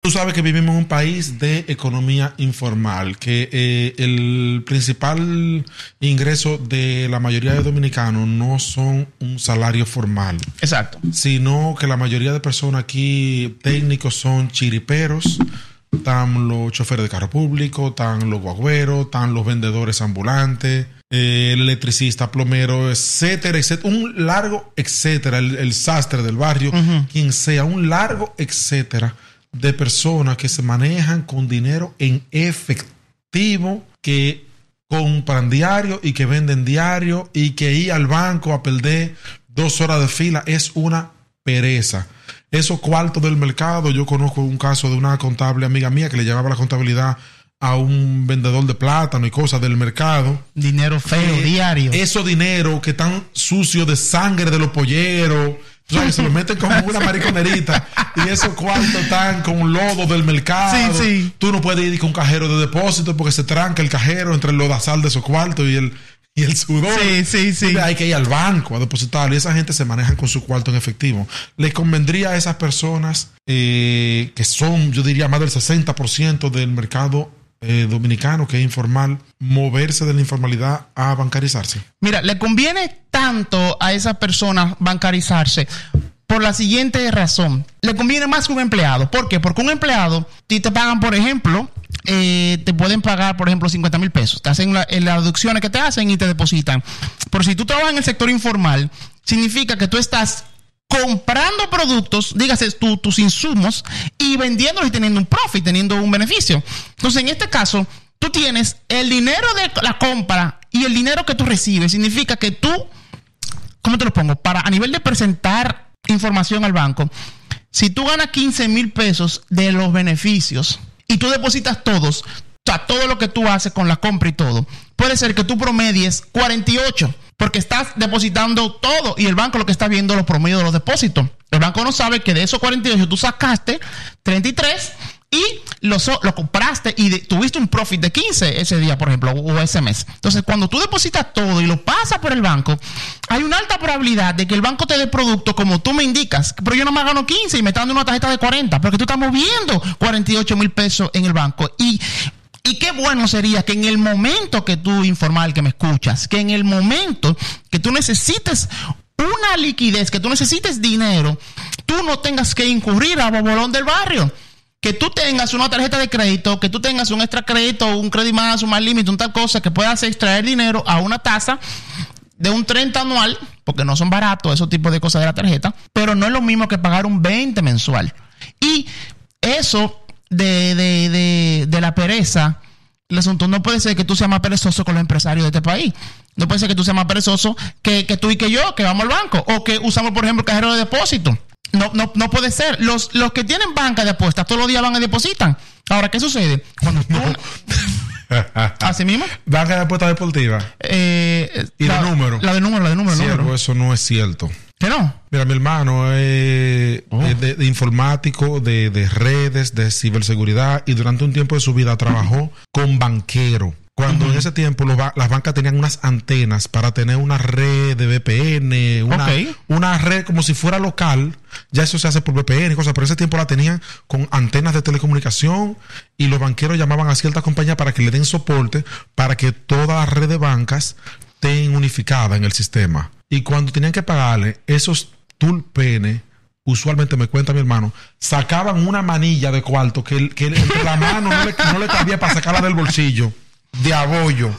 Tú sabes que vivimos en un país de economía informal, que eh, el principal ingreso de la mayoría de dominicanos no son un salario formal, Exacto. sino que la mayoría de personas aquí técnicos son chiriperos, están los choferes de carro público, están los guagüeros, están los vendedores ambulantes, eh, el electricista, plomero, etcétera, etcétera, un largo etcétera, el, el sastre del barrio, quien sea, un largo etcétera de personas que se manejan con dinero en efectivo, que compran diario y que venden diario y que ir al banco a perder dos horas de fila es una pereza. Esos cuartos del mercado, yo conozco un caso de una contable amiga mía que le llevaba la contabilidad a un vendedor de plátano y cosas del mercado. Dinero feo, Eh, diario. Esos dinero que están sucios de sangre de los polleros. Tú sabes, se lo meten como una mariconerita y esos cuartos están con lodo del mercado. Sí, sí. Tú no puedes ir con un cajero de depósito porque se tranca el cajero entre el lodazal de esos cuartos y el, y el sudor. Sí, sí, sí. Hay que ir al banco a depositarlo y esa gente se maneja con su cuarto en efectivo. Les convendría a esas personas eh, que son, yo diría, más del 60% del mercado eh, dominicano que es informal, moverse de la informalidad a bancarizarse. Mira, le conviene tanto a esas personas bancarizarse por la siguiente razón. Le conviene más que un empleado. ¿Por qué? Porque un empleado, si te pagan, por ejemplo, eh, te pueden pagar, por ejemplo, 50 mil pesos. Te hacen la- eh, las deducciones que te hacen y te depositan. Pero si tú trabajas en el sector informal, significa que tú estás comprando productos, dígase tus insumos, y vendiéndolos y teniendo un profit, teniendo un beneficio. Entonces, en este caso, tú tienes el dinero de la compra y el dinero que tú recibes. Significa que tú, ¿cómo te lo pongo? Para a nivel de presentar información al banco, si tú ganas 15 mil pesos de los beneficios y tú depositas todos, o sea, todo lo que tú haces con la compra y todo, puede ser que tú promedies 48, porque estás depositando todo y el banco lo que está viendo los promedios de los depósitos. El banco no sabe que de esos 48 tú sacaste 33 y lo, lo compraste y tuviste un profit de 15 ese día, por ejemplo, o ese mes. Entonces, cuando tú depositas todo y lo pasas por el banco, hay una alta probabilidad de que el banco te dé producto como tú me indicas. Pero yo no me gano 15 y me está dando una tarjeta de 40, porque tú estás moviendo 48 mil pesos en el banco. Y y qué bueno sería que en el momento que tú, informal, que me escuchas, que en el momento que tú necesites una liquidez, que tú necesites dinero, tú no tengas que incurrir a bobolón del barrio. Que tú tengas una tarjeta de crédito, que tú tengas un extra crédito, un crédito más, un más límite, un tal cosa, que puedas extraer dinero a una tasa de un 30 anual, porque no son baratos esos tipos de cosas de la tarjeta, pero no es lo mismo que pagar un 20 mensual. Y eso de, de, de, de la pereza, el asunto no puede ser que tú seas más perezoso con los empresarios de este país. No puede ser que tú seas más perezoso que, que tú y que yo, que vamos al banco, o que usamos, por ejemplo, el cajero de depósito. No, no, no puede ser. Los, los que tienen banca de apuestas todos los días van y depositan. Ahora, ¿qué sucede? Cuando tú. Así mismo. Banca de apuestas deportivas. Eh, ¿Y la, de número? La de número, la de número, Sí, número. eso no es cierto. Que no. Mira, mi hermano es Oh. es de, de informático, de, de redes, de ciberseguridad y durante un tiempo de su vida trabajó con banquero. Cuando en ese tiempo los ba- las bancas tenían unas antenas para tener una red de VPN, una, una red como si fuera local, ya eso se hace por VPN y cosas, pero ese tiempo la tenían con antenas de telecomunicación y los banqueros llamaban a ciertas compañías para que le den soporte para que toda la red de bancas estén unificada en el sistema. Y cuando tenían que pagarle esos tulpenes, usualmente me cuenta mi hermano, sacaban una manilla de cuarto que, que entre la mano no le, no le cabía para sacarla del bolsillo, de abollo,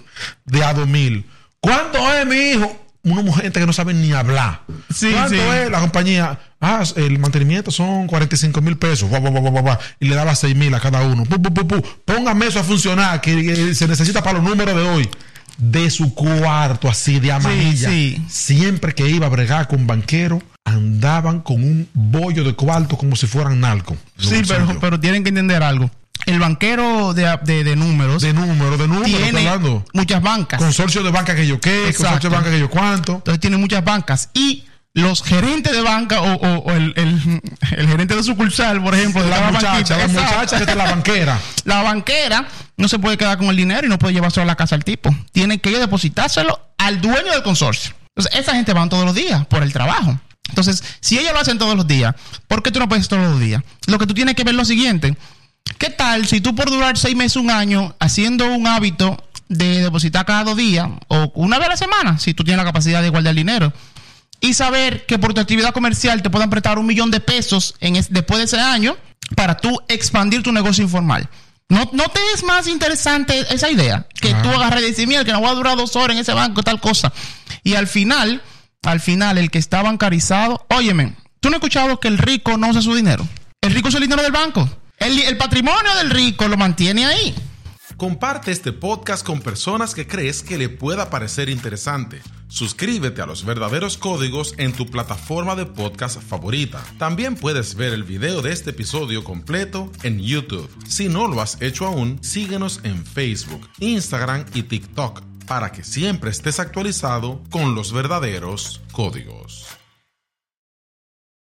de a dos mil. ¿Cuánto es, mi hijo? Una mujer que no sabe ni hablar. Sí, ¿Cuánto sí. es la compañía? Ah, el mantenimiento son 45 mil pesos. Guau, guau, guau. Y le daba 6 mil a cada uno. Pu, pu, pu. Póngame eso a funcionar, que, que se necesita para los números de hoy. De su cuarto, así de amarilla. sí. Siempre que iba a bregar con banquero, andaban con un bollo de cuarto como si fueran narcos. Sí, pero, pero tienen que entender algo. El banquero de, de, de números De número, de número, tiene hablando. muchas bancas. Consorcio de banca que yo qué, Exacto. consorcio de banca que yo cuánto. Entonces tiene muchas bancas. Y los gerentes de banca o, o- o el, el- el gerente de sucursal, por ejemplo, de La muchacha, la muchacha que la banquera. La banquera no se puede quedar con el dinero y no puede llevárselo a la casa al tipo. Tiene que depositárselo al dueño del consorcio. Entonces, esa gente van todos los días por el trabajo. Entonces, si ellos lo hacen todos los días, ¿por qué tú no puedes todos los días? Lo que tú tienes que ver es lo siguiente. ¿Qué tal si tú por durar seis meses, un año, haciendo un hábito de depositar cada dos días o una vez a la semana, si tú tienes la capacidad de guardar dinero, y saber que por tu actividad comercial te puedan prestar un millón de pesos en es- después de ese año para tú expandir tu negocio informal. ¿No, ¿No te es más interesante esa idea? Que Claro. tú agarres y decir, mira, que no voy a durar dos horas en ese banco, tal cosa. Y al final, al final, el que está bancarizado, óyeme, ¿tú no has escuchado que el rico no usa su dinero? El rico usa el dinero del banco. El, el patrimonio del rico lo mantiene ahí. Comparte este podcast con personas que crees que le pueda parecer interesante. Suscríbete a los verdaderos códigos en tu plataforma de podcast favorita. También puedes ver el video de este episodio completo en YouTube. Si no lo has hecho aún, síguenos en Facebook, Instagram y TikTok para que siempre estés actualizado con los verdaderos códigos.